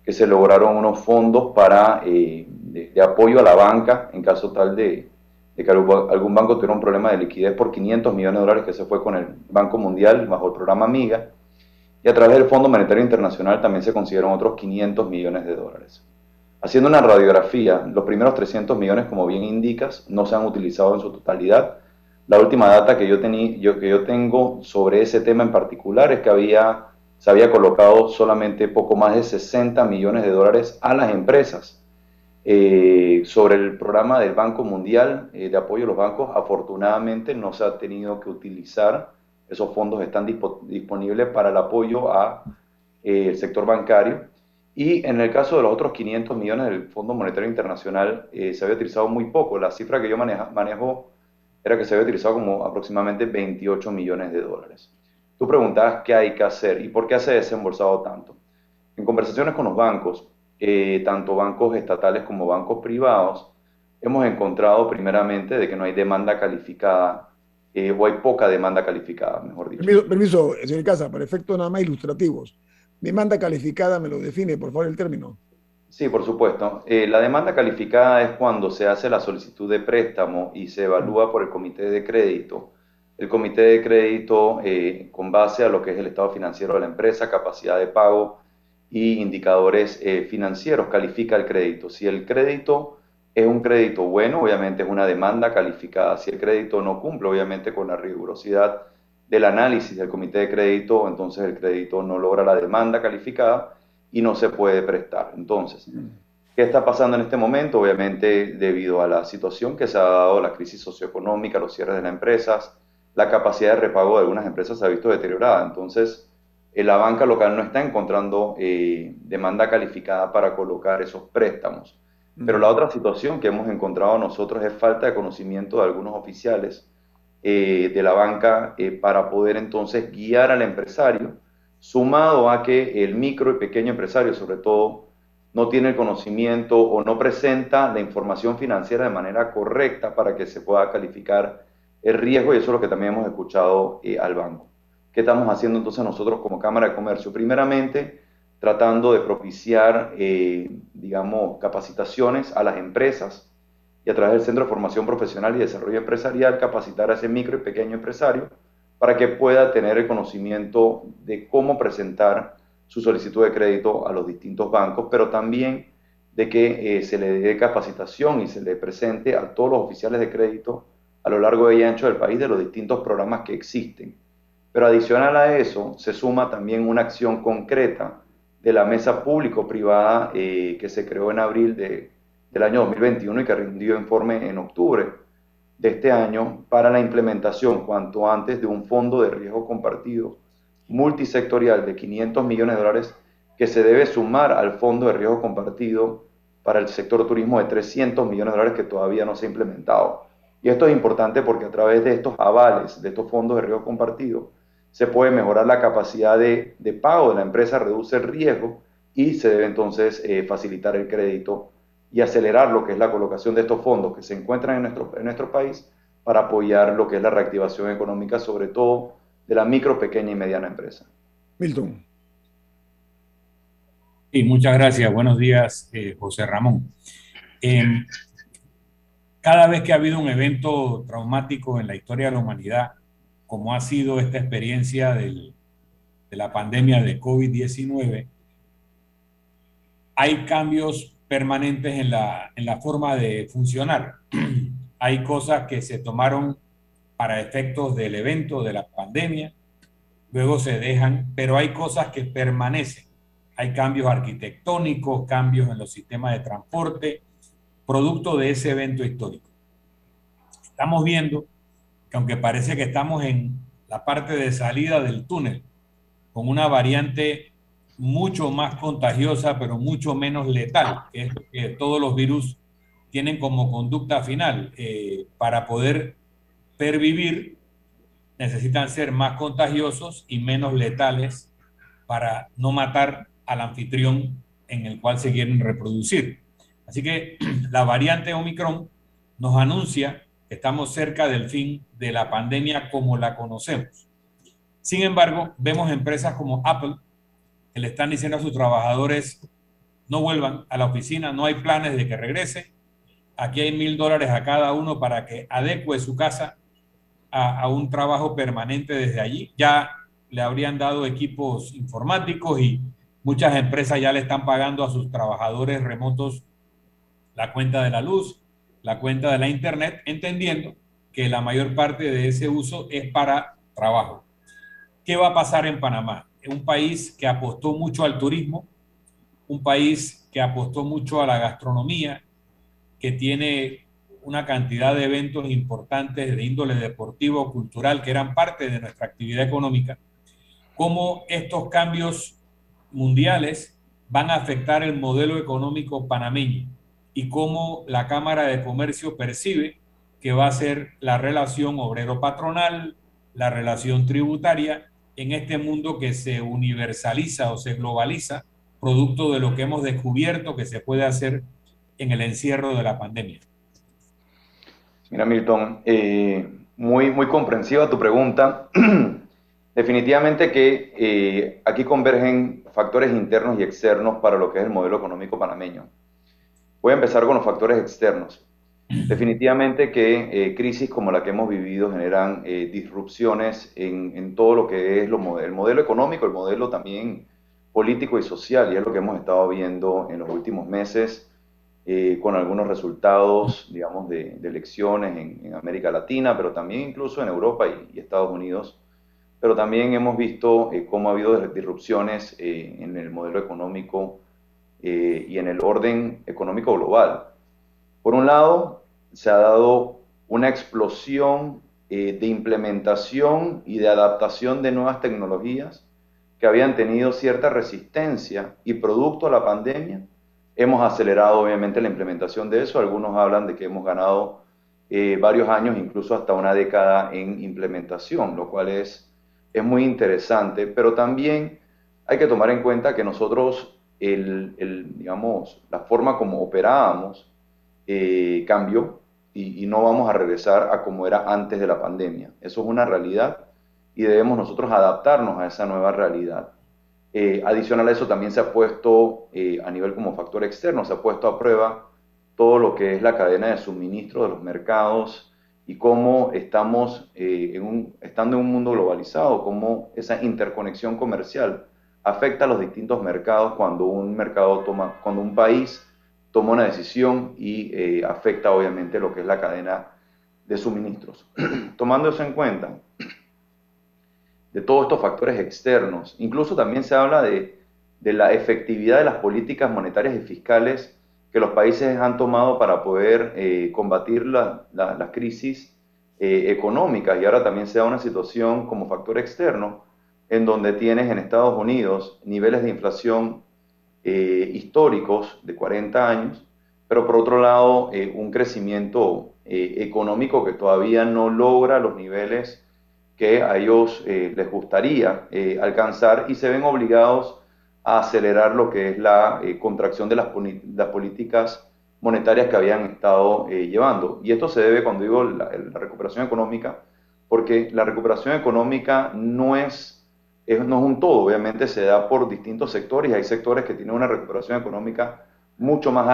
que se lograron unos fondos para, de, apoyo a la banca en caso tal de, de que algún banco tuviera un problema de liquidez por 500 millones de dólares que se fue con el Banco Mundial bajo el programa MIGA y a través del Fondo Monetario Internacional también se consiguieron otros 500 millones de dólares. Haciendo una radiografía, los primeros 300 millones, como bien indicas, no se han utilizado en su totalidad. La última data que yo, yo, que yo tengo sobre ese tema en particular es que había, se había colocado solamente poco más de 60 millones de dólares a las empresas. Eh, sobre el programa del Banco Mundial eh, de apoyo a los bancos, afortunadamente no se ha tenido que utilizar, esos fondos están disponibles para el apoyo al eh, sector bancario. Y en el caso de los otros 500 millones del Fondo Monetario Internacional, se había utilizado muy poco. La cifra que yo manejo era que se había utilizado como aproximadamente 28 millones de dólares. Tú preguntabas qué hay que hacer y por qué se ha desembolsado tanto. En conversaciones con los bancos, eh, tanto bancos estatales como bancos privados, hemos encontrado primeramente de que no hay demanda calificada eh, o hay poca demanda calificada, mejor dicho. Permiso, permiso, señor Casa, para efectos nada más ilustrativos. Demanda calificada, me lo define, por favor, el término. Sí, por supuesto. Eh, la demanda calificada es cuando se hace la solicitud de préstamo y se evalúa por el comité de crédito. El comité de crédito, con base a lo que es el estado financiero de la empresa, capacidad de pago, y indicadores eh, financieros califica el crédito. Si el crédito es un crédito bueno, obviamente es una demanda calificada. Si el crédito no cumple, obviamente con la rigurosidad del análisis del comité de crédito, entonces el crédito no logra la demanda calificada y no se puede prestar. Entonces, ¿qué está pasando en este momento? Obviamente debido a la situación que se ha dado, la crisis socioeconómica, los cierres de las empresas, la capacidad de repago de algunas empresas se ha visto deteriorada. Entonces, eh, la banca local no está encontrando eh, demanda calificada para colocar esos préstamos. Pero la otra situación que hemos encontrado nosotros es falta de conocimiento de algunos oficiales eh, de la banca para poder entonces guiar al empresario, sumado a que el micro y pequeño empresario sobre todo no tiene el conocimiento o no presenta la información financiera de manera correcta para que se pueda calificar el riesgo y eso es lo que también hemos escuchado al banco. ¿Qué estamos haciendo entonces nosotros como Cámara de Comercio? Primeramente, tratando de propiciar, eh, digamos, capacitaciones a las empresas y a través del Centro de Formación Profesional y Desarrollo Empresarial, capacitar a ese micro y pequeño empresario para que pueda tener el conocimiento de cómo presentar su solicitud de crédito a los distintos bancos, pero también de que eh, se le dé capacitación y se le presente a todos los oficiales de crédito a lo largo y ancho del país de los distintos programas que existen. Pero adicional a eso, se suma también una acción concreta de la mesa público-privada eh, que se creó en abril de, del año 2021 y que rindió informe en octubre de este año para la implementación cuanto antes de un fondo de riesgo compartido multisectorial de 500 millones de dólares que se debe sumar al fondo de riesgo compartido para el sector turismo de 300 millones de dólares que todavía no se ha implementado. Y esto es importante porque a través de estos avales, de estos fondos de riesgo compartido, se puede mejorar la capacidad de, pago de la empresa, reduce el riesgo y se debe entonces eh, facilitar el crédito y acelerar lo que es la colocación de estos fondos que se encuentran en nuestro, en nuestro país para apoyar lo que es la reactivación económica, sobre todo de la micro, pequeña y mediana empresa. Milton. Sí, muchas gracias. Buenos días, eh, José Ramón. Em, cada vez que ha habido un evento traumático en la historia de la humanidad, como ha sido esta experiencia de la pandemia de COVID-19, hay cambios permanentes en la, en la forma de funcionar. hay cosas que se tomaron para efectos del evento, de la pandemia, luego se dejan, pero hay cosas que permanecen. Hay cambios arquitectónicos, cambios en los sistemas de transporte, producto de ese evento histórico. Estamos viendo que aunque parece que estamos en la parte de salida del túnel, con una variante mucho más contagiosa, pero mucho menos letal, que es que todos los virus tienen como conducta final. Eh, para poder pervivir, necesitan ser más contagiosos y menos letales para no matar al anfitrión en el cual se quieren reproducir. Así que la variante Omicron nos anuncia estamos cerca del fin de la pandemia como la conocemos. Sin embargo, vemos empresas como Apple que le están diciendo a sus trabajadores, no vuelvan a la oficina, no hay planes de que regrese. Aquí hay mil dólares a cada uno para que adecue su casa a, a un trabajo permanente desde allí. Ya le habrían dado equipos informáticos y muchas empresas ya le están pagando a sus trabajadores remotos la cuenta de la luz, la cuenta de la Internet, entendiendo que la mayor parte de ese uso es para trabajo. ¿Qué va a pasar en Panamá? Un país que apostó mucho al turismo, un país que apostó mucho a la gastronomía, que tiene una cantidad de eventos importantes de índole deportivo, cultural, que eran parte de nuestra actividad económica, cómo estos cambios mundiales van a afectar el modelo económico panameño y cómo la Cámara de Comercio percibe que va a ser la relación obrero-patronal, la relación tributaria en este mundo que se universaliza o se globaliza, producto de lo que hemos descubierto que se puede hacer en el encierro de la pandemia. Mira, Milton, eh, muy, muy comprensiva tu pregunta. Definitivamente que eh, aquí convergen factores internos y externos para lo que es el modelo económico panameño. Voy a empezar con los factores externos. Definitivamente que eh, crisis como la que hemos vivido generan disrupciones en, todo lo que es el modelo económico, el modelo también político y social, y es lo que hemos estado viendo en los últimos meses eh, con algunos resultados, digamos, de, elecciones en, América Latina, pero también incluso en Europa y, Estados Unidos. Pero también hemos visto eh, cómo ha habido disrupciones eh, en el modelo económico y en el orden económico global. Por un lado, se ha dado una explosión de implementación y de adaptación de nuevas tecnologías que habían tenido cierta resistencia y producto a la pandemia Hemos acelerado obviamente la implementación de eso. Algunos hablan de que hemos ganado eh, varios años, incluso hasta una década en implementación, lo cual es, es muy interesante. Pero también hay que tomar en cuenta que nosotros, el, el digamos, la forma como operábamos eh, cambió y, no vamos a regresar a como era antes de la pandemia. Eso es una realidad y debemos nosotros adaptarnos a esa nueva realidad. Eh, adicional a eso también se ha puesto eh, a nivel como factor externo, se ha puesto a prueba todo lo que es la cadena de suministro de los mercados y cómo estamos eh, en un, estando en un mundo globalizado, cómo esa interconexión comercial afecta a los distintos mercados cuando un mercado toma, cuando un país toma una decisión y afecta obviamente lo que es la cadena de suministros. Tomando eso en cuenta, de todos estos factores externos. Incluso también se habla de, la efectividad de las políticas monetarias y fiscales que los países han tomado para poder eh, combatir las crisis eh, económicas. Y ahora también se da una situación como factor externo en donde tienes en Estados Unidos niveles de inflación eh, históricos de 40 años, pero por otro lado un crecimiento económico que todavía no logra los niveles que a ellos eh, les gustaría eh, alcanzar y se ven obligados a acelerar lo que es la eh, contracción de las, políticas monetarias que habían estado llevando. Y esto se debe, cuando digo la, recuperación económica, porque la recuperación económica no es, es, no es un todo, obviamente se da por distintos sectores hay sectores que tienen una recuperación económica mucho más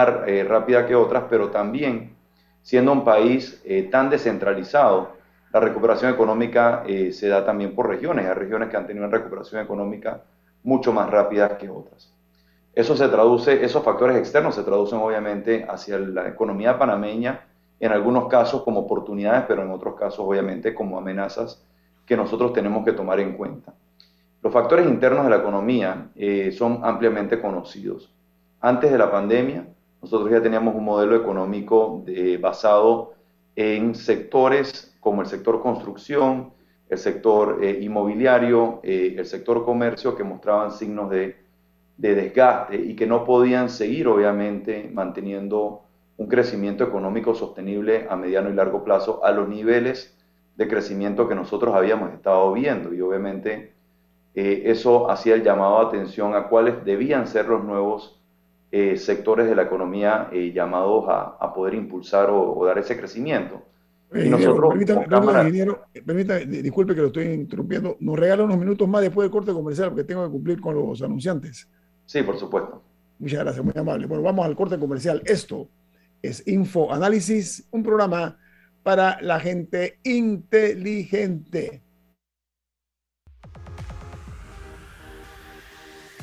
rápida que otras, pero también siendo un país tan descentralizado, la recuperación económica eh, se da también por regiones. Hay regiones que han tenido una recuperación económica mucho más rápida que otras. Eso se traduce, esos factores externos se traducen obviamente hacia la economía panameña, en algunos casos como oportunidades, pero en otros casos obviamente como amenazas que nosotros tenemos que tomar en cuenta. Los factores internos de la economía eh, son ampliamente conocidos. Antes de la pandemia, nosotros ya teníamos un modelo económico basado en sectores como el sector construcción, el sector eh, inmobiliario, eh, el sector comercio, que mostraban signos de, desgaste y que no podían seguir, obviamente, manteniendo un crecimiento económico sostenible a mediano y largo plazo a los niveles de crecimiento que nosotros habíamos estado viendo. Y obviamente eh, eso hacía el llamado a atención a cuáles debían ser los nuevos sectores de la economía llamados a, poder impulsar o dar ese crecimiento. Y nosotros, permítame, disculpe que lo estoy interrumpiendo, nos regala unos minutos más después del corte comercial porque tengo que cumplir con los anunciantes. Sí, por supuesto. Muchas gracias, muy amable. Bueno, vamos al corte comercial. Esto es Info Análisis, un programa para la gente inteligente.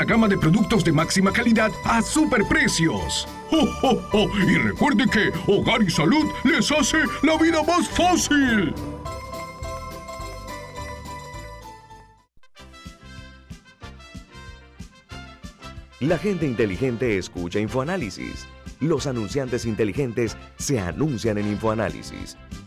gama de productos de máxima calidad a superprecios. ¡Oh, Y recuerde que Hogar y Salud les hace la vida más fácil. La gente inteligente escucha InfoAnálisis. Los anunciantes inteligentes se anuncian en InfoAnálisis.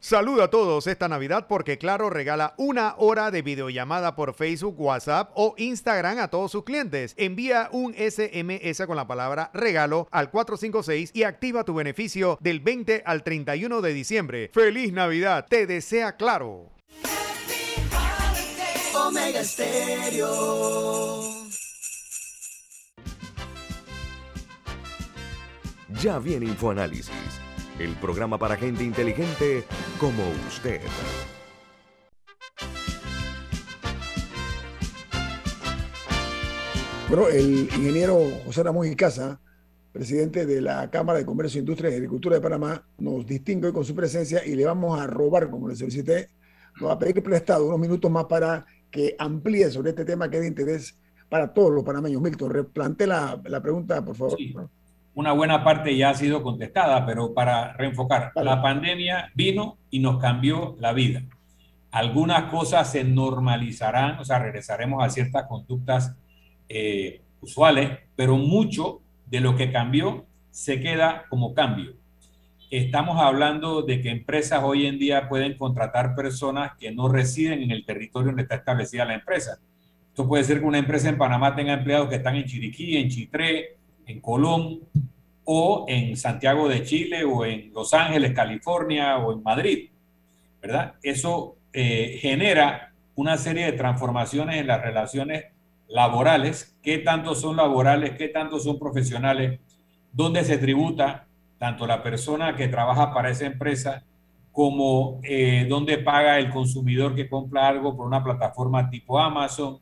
Saludo a todos esta Navidad porque Claro regala una hora de videollamada por Facebook, WhatsApp o Instagram a todos sus clientes. Envía un SMS con la palabra regalo al 456 y activa tu beneficio del 20 al 31 de diciembre. ¡Feliz Navidad! Te desea Claro. Omega Ya viene InfoAnálisis el programa para gente inteligente como usted. Bueno, el ingeniero José Ramón Icaza, presidente de la Cámara de Comercio, Industria y Agricultura de Panamá, nos distingue con su presencia y le vamos a robar, como le solicité, nos va a pedir prestado unos minutos más para que amplíe sobre este tema que es de interés para todos los panameños. Milton, replante la, la pregunta, por favor una buena parte ya ha sido contestada, pero para reenfocar, la pandemia vino y nos cambió la vida. Algunas cosas se normalizarán, o sea, regresaremos a ciertas conductas eh, usuales, pero mucho de lo que cambió se queda como cambio. Estamos hablando de que empresas hoy en día pueden contratar personas que no residen en el territorio donde está establecida la empresa. Esto puede ser que una empresa en Panamá tenga empleados que están en Chiriquí, en Chitré, en Colón o en Santiago de Chile o en Los Ángeles, California o en Madrid, ¿verdad? Eso eh, genera una serie de transformaciones en las relaciones laborales, qué tanto son laborales, qué tanto son profesionales, dónde se tributa tanto la persona que trabaja para esa empresa como eh, dónde paga el consumidor que compra algo por una plataforma tipo Amazon,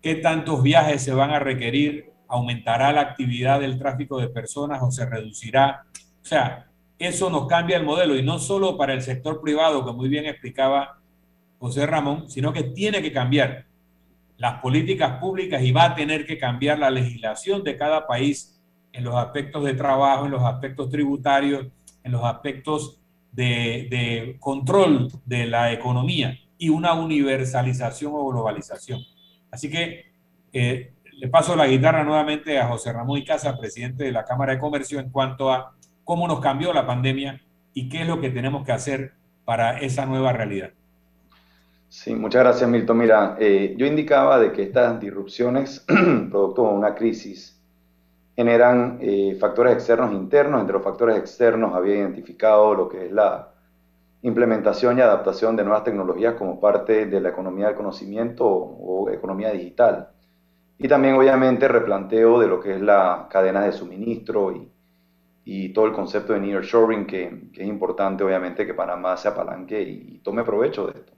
qué tantos viajes se van a requerir aumentará la actividad del tráfico de personas o se reducirá. O sea, eso nos cambia el modelo y no solo para el sector privado, que muy bien explicaba José Ramón, sino que tiene que cambiar las políticas públicas y va a tener que cambiar la legislación de cada país en los aspectos de trabajo, en los aspectos tributarios, en los aspectos de, control de la economía y una universalización o globalización. Así que eh, le paso la guitarra nuevamente a José Ramón Icaza, presidente de la Cámara de Comercio, en cuanto a cómo nos cambió la pandemia y qué es lo que tenemos que hacer para esa nueva realidad. Sí, muchas gracias Milton. Mira, eh, yo indicaba de que estas disrupciones, producto de una crisis, generan eh, factores externos e internos. Entre los factores externos había identificado lo que es la implementación y adaptación de nuevas tecnologías como parte de la economía del conocimiento o economía digital. Y también, obviamente, replanteo de lo que es la cadena de suministro y, y todo el concepto de nearshoring, que, que es importante, obviamente, que Panamá se apalanque y, tome provecho de esto.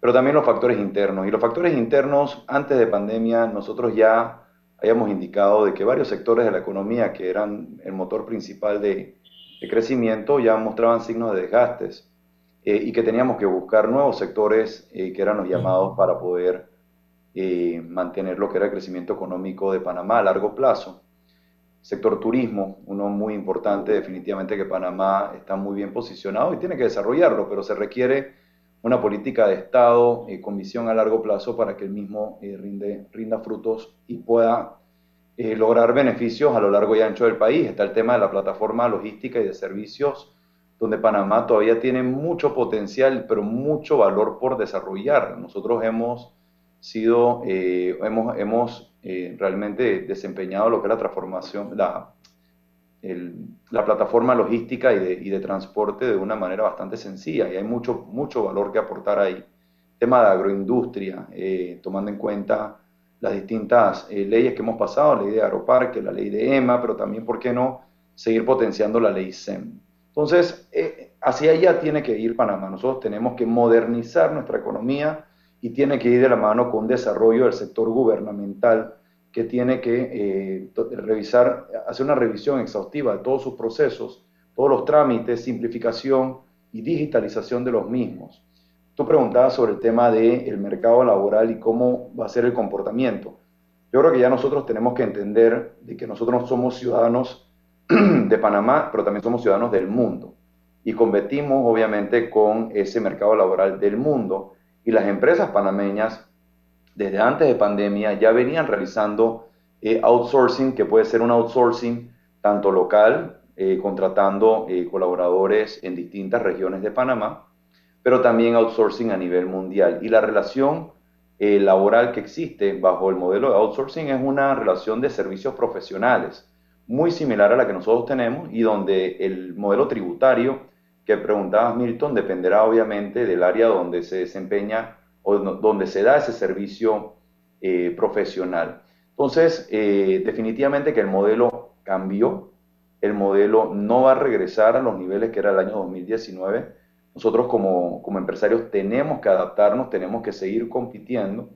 Pero también los factores internos. Y los factores internos, antes de pandemia, nosotros ya habíamos indicado de que varios sectores de la economía que eran el motor principal de, de crecimiento ya mostraban signos de desgastes. eh, y que teníamos que buscar nuevos sectores que eran los llamados para poder mantener lo que era el crecimiento económico de Panamá a largo plazo. Sector turismo, uno muy importante, definitivamente que Panamá está muy bien posicionado y tiene que desarrollarlo, pero se requiere una política de Estado con visión a largo plazo para que el mismo rinde, rinda frutos y pueda eh, lograr beneficios a lo largo y ancho del país. Está el tema de la plataforma logística y de servicios, donde Panamá todavía tiene mucho potencial, pero mucho valor por desarrollar. Nosotros hemos sido, eh, hemos, hemos eh, realmente desempeñado lo que es la transformación, la, la plataforma logística y de, y de, transporte de una manera bastante sencilla y hay mucho, mucho valor que aportar ahí. Tema de agroindustria, tomando en cuenta las distintas eh, leyes que hemos pasado, la ley de Aeroparque, la ley de EMA, pero también, ¿por qué no?, seguir potenciando la ley SEM. Entonces, eh, hacia allá tiene que ir Panamá. Nosotros tenemos que modernizar nuestra economía y tiene que ir de la mano con desarrollo del sector gubernamental que tiene que eh, revisar, hacer una revisión exhaustiva de todos sus procesos, todos los trámites, simplificación y digitalización de los mismos. Tú preguntabas sobre el tema del mercado laboral y cómo va a ser el comportamiento. Yo creo que ya nosotros tenemos que entender de que nosotros no somos ciudadanos de Panamá, pero también somos ciudadanos del mundo. Y competimos obviamente con ese mercado laboral del mundo. Y las empresas panameñas, desde antes de pandemia, ya venían realizando eh, outsourcing, que puede ser un outsourcing tanto local, eh, contratando eh, colaboradores en distintas regiones de Panamá, pero también outsourcing a nivel mundial. Y la relación laboral que existe bajo el modelo de outsourcing es una relación de servicios profesionales, muy similar a la que nosotros tenemos y donde el modelo tributario que preguntabas, Milton, dependerá obviamente del área donde se desempeña o donde se da ese servicio eh, profesional. Entonces, eh, definitivamente que el modelo cambió, el modelo no va a regresar a los niveles que era el año 2019, nosotros como, empresarios tenemos que adaptarnos, tenemos que seguir compitiendo.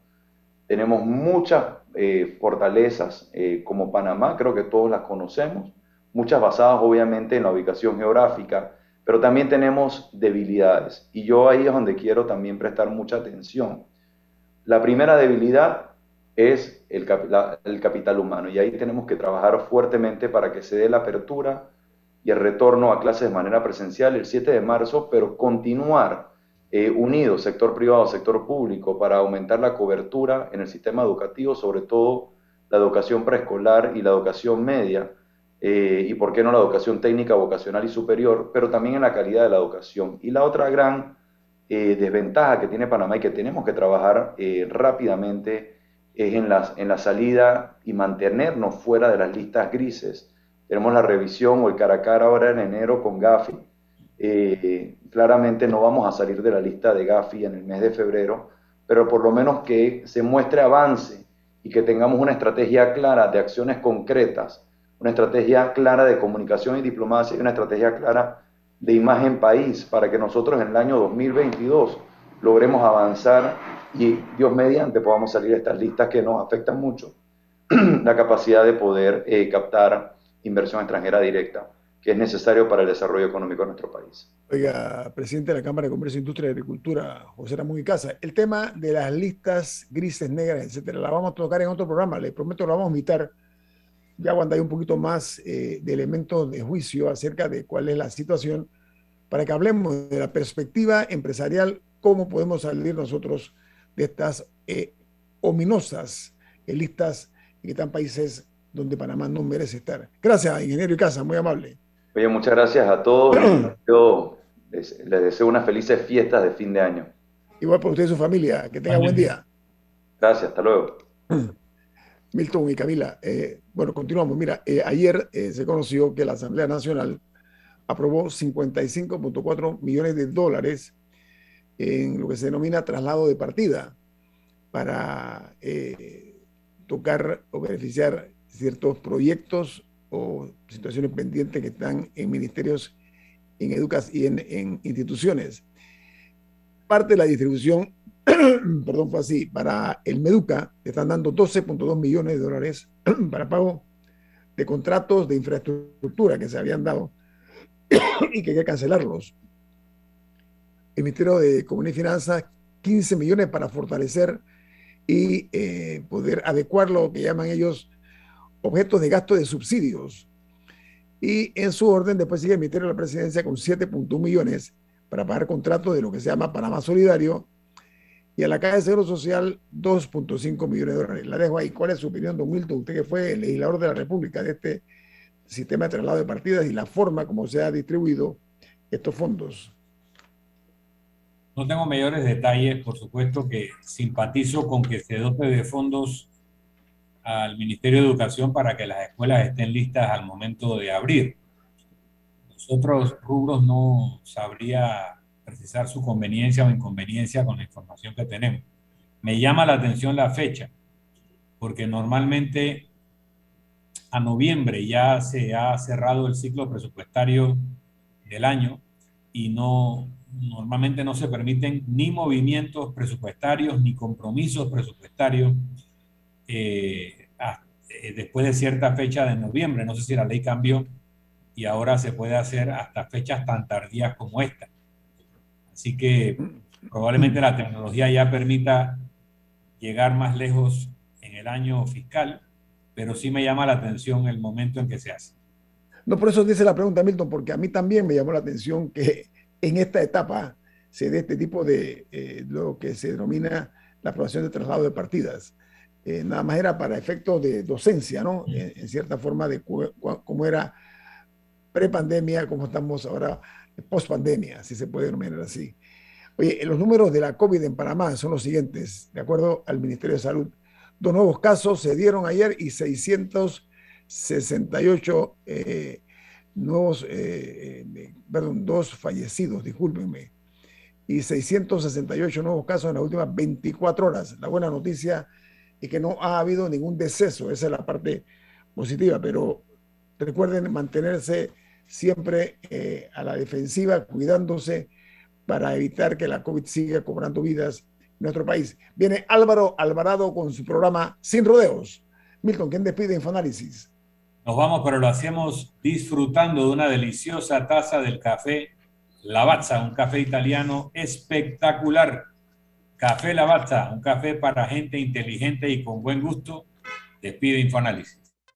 Tenemos muchas eh, fortalezas como Panamá, creo que todos las conocemos, muchas basadas obviamente en la ubicación geográfica, pero también tenemos debilidades. Y yo ahí es donde quiero también prestar mucha atención. La primera debilidad es el, el capital humano y ahí tenemos que trabajar fuertemente para que se dé la apertura y el retorno a clases de manera presencial el 7 de marzo, pero continuar eh, unidos, sector privado, sector público, para aumentar la cobertura en el sistema educativo, sobre todo la educación preescolar y la educación media, eh, y por qué no la educación técnica, vocacional y superior, pero también en la calidad de la educación. Y la otra gran eh, desventaja que tiene Panamá y que tenemos que trabajar rápidamente es en, las, en la salida y mantenernos fuera de las listas grises tenemos la revisión o el cara a cara ahora en enero con Gafi. Eh, claramente no vamos a salir de la lista de Gafi en el mes de febrero, pero por lo menos que se muestre avance y que tengamos una estrategia clara de acciones concretas, una estrategia clara de comunicación y diplomacia y una estrategia clara de imagen país para que nosotros en el año 2022 logremos avanzar y Dios mediante podamos salir de estas listas que nos afectan mucho la capacidad de poder eh, captar inversión extranjera directa que es necesario para el desarrollo económico de nuestro país. Oiga, presidente de la Cámara de Comercio, Industria y Agricultura, José Ramón y Casa, el tema de las listas grises, negras, etcétera, la vamos a tocar en otro programa, le prometo lo vamos a invitar ya cuando hay un poquito más eh, de elementos de juicio acerca de cuál es la situación, para que hablemos de la perspectiva empresarial, cómo podemos salir nosotros de estas eh, ominosas listas que están países donde Panamá no merece estar. Gracias, ingeniero y casa, muy amable. Oye, muchas gracias a todos. Yo les, deseo unas felices fiestas de fin de año. Igual para usted y su familia, que tenga buen día. Gracias, hasta luego. Milton y Camila, eh, bueno, continuamos. Mira, eh, ayer eh, se conoció que la Asamblea Nacional aprobó 55.4 millones de dólares en lo que se denomina traslado de partida para tocar o beneficiar ciertos proyectos o situaciones pendientes que están en ministerios, en educación y en, instituciones. Parte de la distribución, perdón, fue así, para el Meduca están dando 12.2 millones de dólares para pago de contratos de infraestructura que se habían dado y que hay que cancelarlos. el Ministerio de Comunidad y Finanzas 15 millones para fortalecer y eh, poder adecuar lo que llaman ellos objetos de gasto de subsidios. Y en su orden, después sigue el Ministerio de la Presidencia con 7.1 millones para pagar contratos de lo que se llama Panamá Solidario y a la Caja de Seguro Social 2.5 millones de dólares. La dejo ahí. ¿Cuál es su opinión, don Milton? Usted que fue el legislador de la República de este sistema de traslado de partidas y la forma como se ha distribuido estos fondos. No tengo mayores detalles, por supuesto que simpatizo con que se dote de fondos al Ministerio de Educación para que las escuelas estén listas al momento de abrir. Los otros rubros no sabría precisar su conveniencia o inconveniencia con la información que tenemos. Me llama la atención la fecha, porque normalmente a noviembre ya se ha cerrado el ciclo presupuestario del año y no normalmente no se permiten ni movimientos presupuestarios ni compromisos presupuestarios eh, eh, después de cierta fecha de noviembre. No sé si la ley cambió y ahora se puede hacer hasta fechas tan tardías como esta. Así que probablemente la tecnología ya permita llegar más lejos en el año fiscal, pero sí me llama la atención el momento en que se hace. No, por eso dice la pregunta, Milton, porque a mí también me llamó la atención que en esta etapa se dé este tipo de eh, lo que se denomina la aprobación de traslado de partidas. Eh, nada más era para efectos de docencia, ¿no? En, cierta forma de cómo era pre-pandemia, como estamos ahora post-pandemia, si se puede denominar así. Oye, los números de la COVID en Panamá son los siguientes, de acuerdo al Ministerio de Salud. Dos nuevos casos se dieron ayer y 668 eh, nuevos, eh, eh, perdón, dos fallecidos, discúlpenme, y 668 nuevos casos en las últimas 24 horas. La buena noticia es que no ha habido ningún deceso, esa es la parte positiva, pero recuerden mantenerse siempre eh, a la defensiva, cuidándose para evitar que la COVID siga cobrando vidas en nuestro país. Viene Álvaro Alvarado con su programa Sin Rodeos. Milton, ¿quién despide Infoanálisis? Nos vamos, pero lo hacemos disfrutando de una deliciosa taza del café Lavazza, un café italiano espectacular. Café Lavazza, un café para gente inteligente y con buen gusto. Despide Infoanálisis.